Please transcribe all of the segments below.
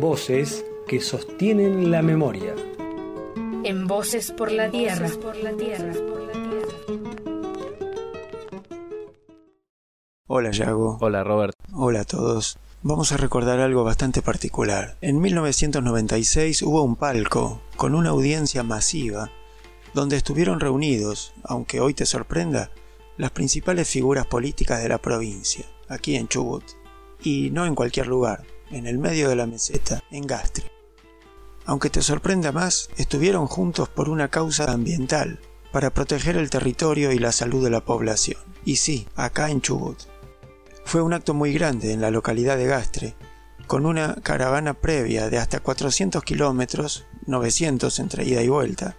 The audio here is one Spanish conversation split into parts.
Voces que sostienen la memoria. En Voces por la Tierra. Hola Yago. Hola Robert. Hola a todos. Vamos a recordar algo bastante particular. En 1996 hubo un palco con una audiencia masiva donde estuvieron reunidos, aunque hoy te sorprenda, las principales figuras políticas de la provincia, aquí en Chubut. Y no en cualquier lugar, en el medio de la meseta, en Gastre. Aunque te sorprenda más, estuvieron juntos por una causa ambiental, para proteger el territorio y la salud de la población. Y sí, acá en Chubut. Fue un acto muy grande en la localidad de Gastre, con una caravana previa de hasta 400 kilómetros, 900 entre ida y vuelta.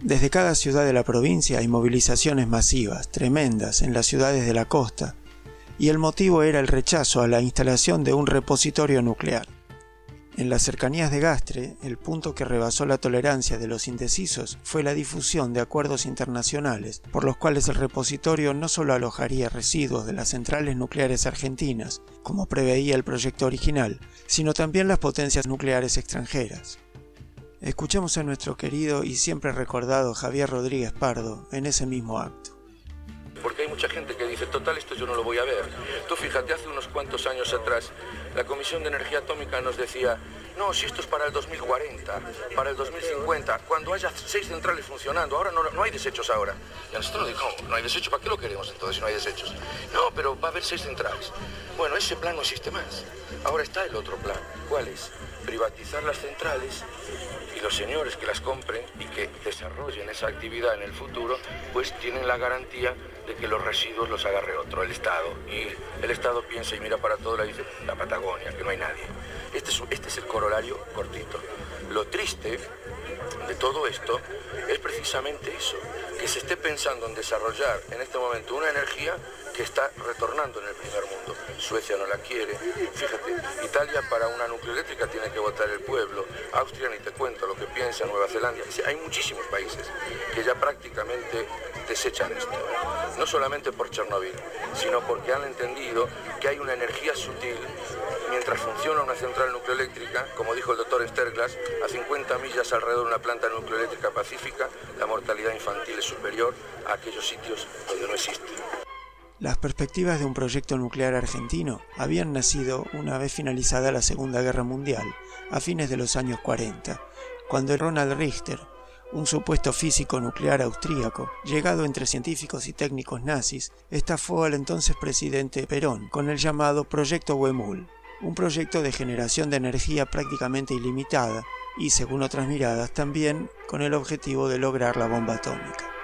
Desde cada ciudad de la provincia hay movilizaciones masivas, tremendas, en las ciudades de la costa, y el motivo era el rechazo a la instalación de un repositorio nuclear. En las cercanías de Gastre, el punto que rebasó la tolerancia de los indecisos fue la difusión de acuerdos internacionales, por los cuales el repositorio no solo alojaría residuos de las centrales nucleares argentinas, como preveía el proyecto original, sino también las potencias nucleares extranjeras. Escuchemos a nuestro querido y siempre recordado Javier Rodríguez Pardo en ese mismo acto. Porque hay mucha gente que dice, total, esto yo no lo voy a ver. Tú fíjate, hace unos cuantos años atrás, la Comisión de Energía Atómica nos decía, no, si esto es para el 2040, para el 2050, cuando haya seis centrales funcionando, ahora no, no hay desechos ahora. Y a nosotros nos dijo, no hay desechos, ¿para qué lo queremos entonces si no hay desechos? No, pero va a haber seis centrales. Bueno, ese plan no existe más. Ahora está el otro plan. ¿Cuál es? Privatizar las centrales los señores que las compren y que desarrollen esa actividad en el futuro, pues tienen la garantía de que los residuos los agarre otro, el Estado. Y el Estado piensa y mira para todo la dice, la Patagonia, que no hay nadie. Este es, este es el corolario cortito. Lo triste de todo esto es precisamente eso, que se esté pensando en desarrollar en este momento una energía que está retornando en el primer mundo. Suecia no la quiere. Fíjate, Italia para una nucleoeléctrica tiene que votar el pueblo. Austria ni te cuento lo que piensa Nueva Zelanda. Hay muchísimos países que ya prácticamente desechan esto. No solamente por Chernobyl, sino porque han entendido que hay una energía sutil mientras funciona una central nucleoeléctrica, como dijo el doctor Sterglas, a 50 millas alrededor de una planta nucleoeléctrica pacífica, la mortalidad infantil es superior a aquellos sitios donde no existe. Las perspectivas de un proyecto nuclear argentino habían nacido una vez finalizada la Segunda Guerra Mundial, a fines de los años 40, cuando Ronald Richter, un supuesto físico nuclear austríaco, llegado entre científicos y técnicos nazis, estafó al entonces presidente Perón con el llamado Proyecto Wemul, un proyecto de generación de energía prácticamente ilimitada y, según otras miradas, también con el objetivo de lograr la bomba atómica.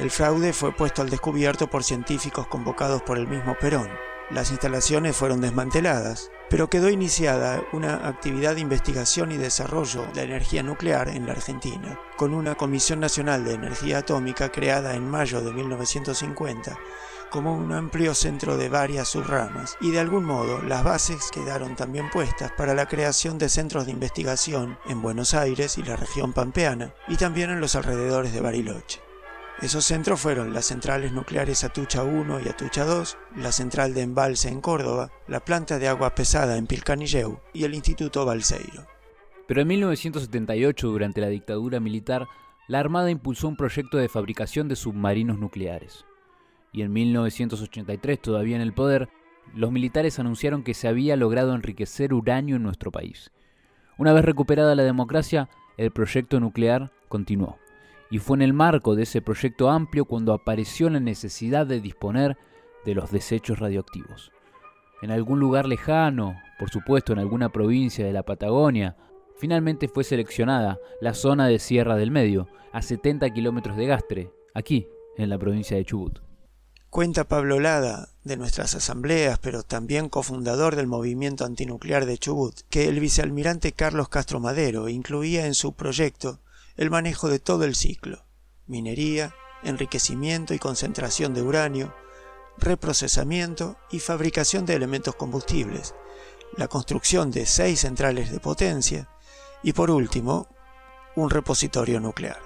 El fraude fue puesto al descubierto por científicos convocados por el mismo Perón. Las instalaciones fueron desmanteladas, pero quedó iniciada una actividad de investigación y desarrollo de energía nuclear en la Argentina, con una Comisión Nacional de Energía Atómica creada en mayo de 1950 como un amplio centro de varias subramas, y de algún modo las bases quedaron también puestas para la creación de centros de investigación en Buenos Aires y la región pampeana, y también en los alrededores de Bariloche. Esos centros fueron las centrales nucleares Atucha 1 y Atucha 2, la central de embalse en Córdoba, la planta de agua pesada en Pilcanilleu y el Instituto Balseiro. Pero en 1978, durante la dictadura militar, la Armada impulsó un proyecto de fabricación de submarinos nucleares. Y en 1983, todavía en el poder, los militares anunciaron que se había logrado enriquecer uranio en nuestro país. Una vez recuperada la democracia, el proyecto nuclear continuó y fue en el marco de ese proyecto amplio cuando apareció la necesidad de disponer de los desechos radioactivos. En algún lugar lejano, por supuesto en alguna provincia de la Patagonia, finalmente fue seleccionada la zona de Sierra del Medio, a 70 kilómetros de Gastre, aquí, en la provincia de Chubut. Cuenta Pablo Lada, de nuestras asambleas, pero también cofundador del movimiento antinuclear de Chubut, que el vicealmirante Carlos Castro Madero incluía en su proyecto el manejo de todo el ciclo, minería, enriquecimiento y concentración de uranio, reprocesamiento y fabricación de elementos combustibles, la construcción de seis centrales de potencia y por último, un repositorio nuclear.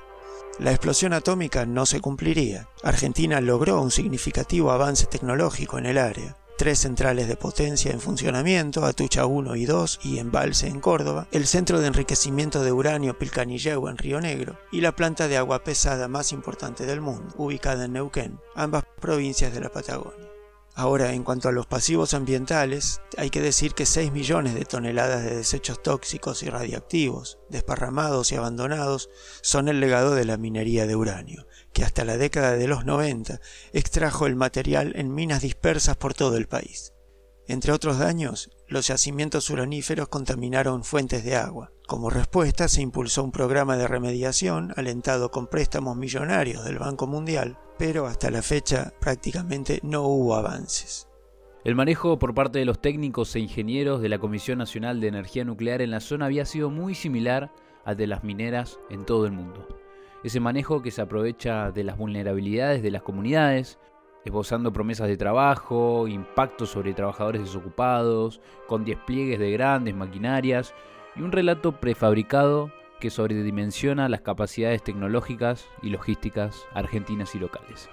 La explosión atómica no se cumpliría. Argentina logró un significativo avance tecnológico en el área, tres centrales de potencia en funcionamiento, Atucha 1 y 2 y Embalse en Córdoba, el centro de enriquecimiento de uranio Pilcanilleu en Río Negro y la planta de agua pesada más importante del mundo, ubicada en Neuquén, ambas provincias de la Patagonia. Ahora, en cuanto a los pasivos ambientales, hay que decir que 6 millones de toneladas de desechos tóxicos y radiactivos, desparramados y abandonados, son el legado de la minería de uranio, que hasta la década de los 90 extrajo el material en minas dispersas por todo el país. Entre otros daños, los yacimientos uraníferos contaminaron fuentes de agua. Como respuesta se impulsó un programa de remediación alentado con préstamos millonarios del Banco Mundial pero hasta la fecha prácticamente no hubo avances. El manejo por parte de los técnicos e ingenieros de la Comisión Nacional de Energía Nuclear en la zona había sido muy similar al de las mineras en todo el mundo. Ese manejo que se aprovecha de las vulnerabilidades de las comunidades, esbozando promesas de trabajo, impactos sobre trabajadores desocupados, con despliegues de grandes maquinarias y un relato prefabricado que sobredimensiona las capacidades tecnológicas y logísticas argentinas y locales.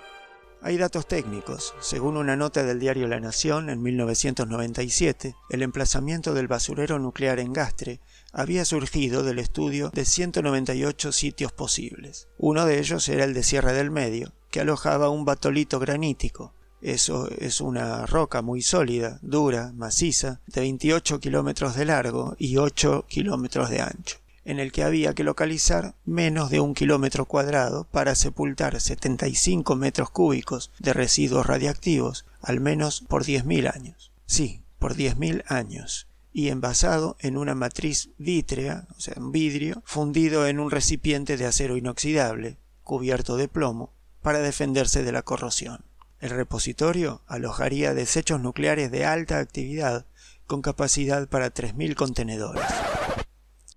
Hay datos técnicos. Según una nota del diario La Nación en 1997, el emplazamiento del basurero nuclear en Gastre había surgido del estudio de 198 sitios posibles. Uno de ellos era el de Sierra del Medio, que alojaba un batolito granítico. Eso es una roca muy sólida, dura, maciza, de 28 kilómetros de largo y 8 kilómetros de ancho en el que había que localizar menos de un kilómetro cuadrado para sepultar 75 metros cúbicos de residuos radiactivos, al menos por 10.000 años. Sí, por 10.000 años. Y envasado en una matriz vítrea, o sea, un vidrio, fundido en un recipiente de acero inoxidable, cubierto de plomo, para defenderse de la corrosión. El repositorio alojaría desechos nucleares de alta actividad con capacidad para 3.000 contenedores.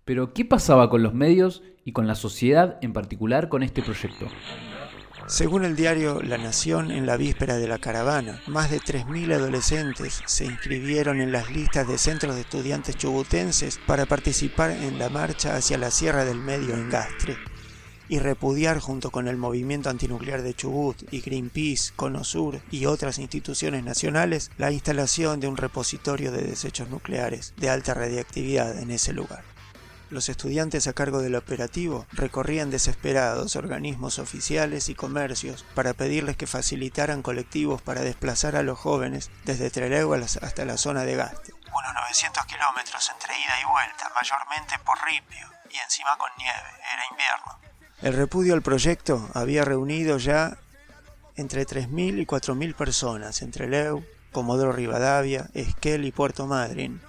Pero, ¿qué pasaba con los medios y con la sociedad en particular con este proyecto? Según el diario La Nación, en la víspera de la caravana, más de 3.000 adolescentes se inscribieron en las listas de centros de estudiantes chubutenses para participar en la marcha hacia la Sierra del Medio en Gastre y repudiar junto con el movimiento antinuclear de Chubut y Greenpeace, Conosur y otras instituciones nacionales la instalación de un repositorio de desechos nucleares de alta radiactividad en ese lugar. Los estudiantes a cargo del operativo recorrían desesperados organismos oficiales y comercios para pedirles que facilitaran colectivos para desplazar a los jóvenes desde Trelew hasta la zona de Gaste. Unos 900 kilómetros entre ida y vuelta, mayormente por ripio y encima con nieve, era invierno. El repudio al proyecto había reunido ya entre 3.000 y 4.000 personas entre Leu, Comodoro Rivadavia, Esquel y Puerto Madryn,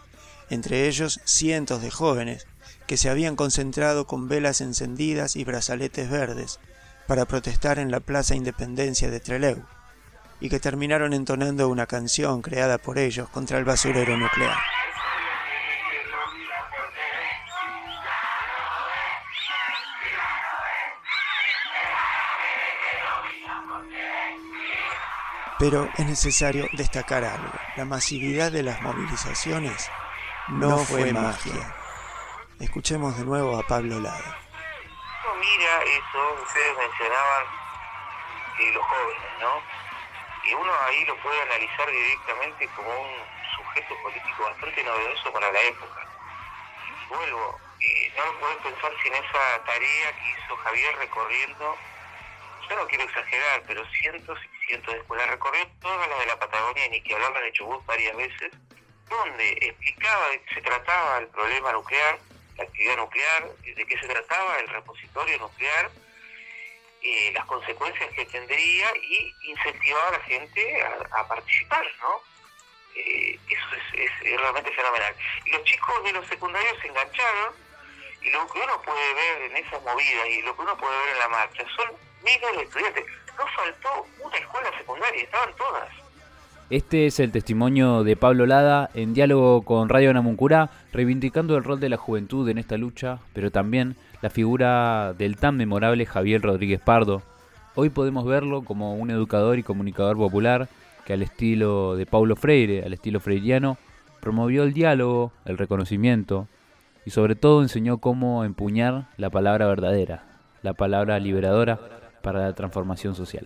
entre ellos cientos de jóvenes que se habían concentrado con velas encendidas y brazaletes verdes para protestar en la Plaza Independencia de Trelew, y que terminaron entonando una canción creada por ellos contra el basurero nuclear. Pero es necesario destacar algo. La masividad de las movilizaciones no, fue, magia. Escuchemos de nuevo a Pablo Lada. mira eso, ustedes mencionaban los jóvenes, ¿no? Y uno ahí lo puede analizar directamente como un sujeto político bastante novedoso para la época. Vuelvo, eh, no lo puedes pensar sin esa tarea que hizo Javier recorriendo, yo no quiero exagerar, pero cientos y cientos de escuelas, recorrió todas las de la Patagonia, ni que hablarla de Chubut varias veces, donde explicaba de qué se trataba el problema nuclear, la actividad nuclear, de qué se trataba el repositorio nuclear, eh, las consecuencias que tendría y incentivaba a la gente a, participar, ¿no? Eh, eso es, realmente fenomenal. Y los chicos de los secundarios se engancharon y lo que uno puede ver en esas movidas y lo que uno puede ver en la marcha son estudiantes. No faltó una escuela secundaria, estaban todas. Este es el testimonio de Pablo Lada en diálogo con Radio Namuncurá, reivindicando el rol de la juventud en esta lucha, pero también la figura del tan memorable Javier Rodríguez Pardo. Hoy podemos verlo como un educador y comunicador popular que al estilo de Paulo Freire, al estilo freiriano, promovió el diálogo, el reconocimiento y sobre todo enseñó cómo empuñar la palabra verdadera, la palabra liberadora para la transformación social.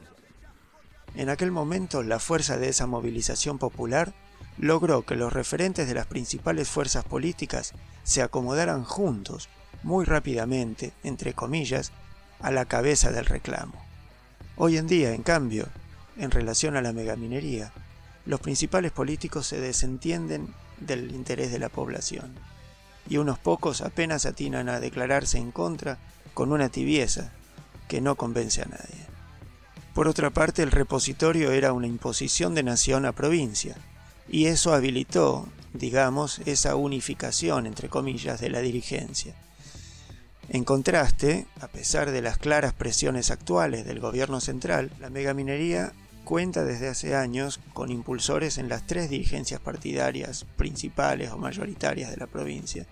En aquel momento la fuerza de esa movilización popular logró que los referentes de las principales fuerzas políticas se acomodaran juntos, muy rápidamente, entre comillas, a la cabeza del reclamo. Hoy en día, en cambio, en relación a la megaminería, los principales políticos se desentienden del interés de la población, y unos pocos apenas atinan a declararse en contra con una tibieza que no convence a nadie. Por otra parte, el repositorio era una imposición de nación a provincia, y eso habilitó, digamos, esa unificación, entre comillas, de la dirigencia. En contraste, a pesar de las claras presiones actuales del gobierno central, la megaminería cuenta desde hace años con impulsores en las tres dirigencias partidarias principales o mayoritarias de la provincia,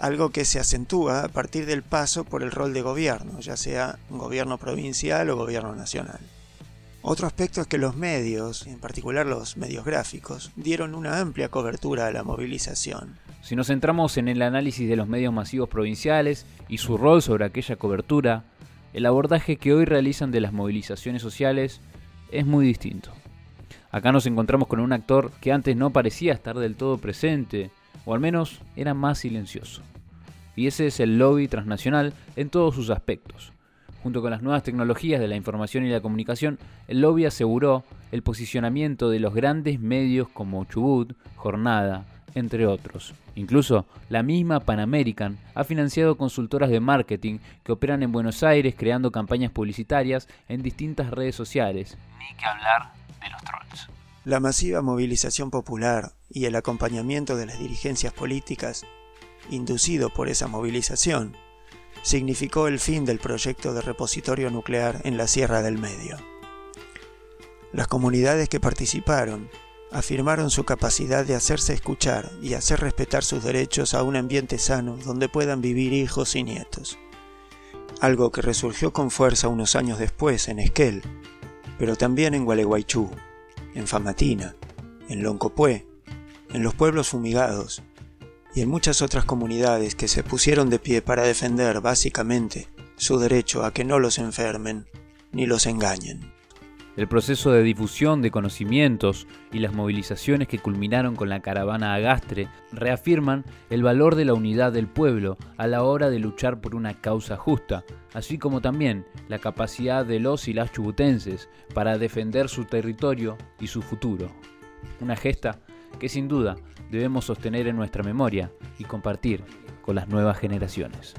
algo que se acentúa a partir del paso por el rol de gobierno, ya sea gobierno provincial o gobierno nacional. Otro aspecto es que los medios, en particular los medios gráficos, dieron una amplia cobertura a la movilización. Si nos centramos en el análisis de los medios masivos provinciales y su rol sobre aquella cobertura, el abordaje que hoy realizan de las movilizaciones sociales es muy distinto. Acá nos encontramos con un actor que antes no parecía estar del todo presente, o al menos era más silencioso. Y ese es el lobby transnacional en todos sus aspectos, Junto con las nuevas tecnologías de la información y la comunicación, el lobby aseguró el posicionamiento de los grandes medios como Chubut, Jornada, entre otros. Incluso la misma Pan American ha financiado consultoras de marketing que operan en Buenos Aires creando campañas publicitarias en distintas redes sociales. Ni que hablar de los trolls. La masiva movilización popular y el acompañamiento de las dirigencias políticas, inducido por esa movilización, significó el fin del proyecto de repositorio nuclear en la Sierra del Medio. Las comunidades que participaron afirmaron su capacidad de hacerse escuchar y hacer respetar sus derechos a un ambiente sano donde puedan vivir hijos y nietos. Algo que resurgió con fuerza unos años después en Esquel, pero también en Gualeguaychú, en Famatina, en Loncopué, en los pueblos fumigados, y en muchas otras comunidades que se pusieron de pie para defender básicamente su derecho a que no los enfermen ni los engañen. El proceso de difusión de conocimientos y las movilizaciones que culminaron con la caravana Agastre reafirman el valor de la unidad del pueblo a la hora de luchar por una causa justa, así como también la capacidad de los y las chubutenses para defender su territorio y su futuro. Una gesta que sin duda debemos sostener en nuestra memoria y compartir con las nuevas generaciones.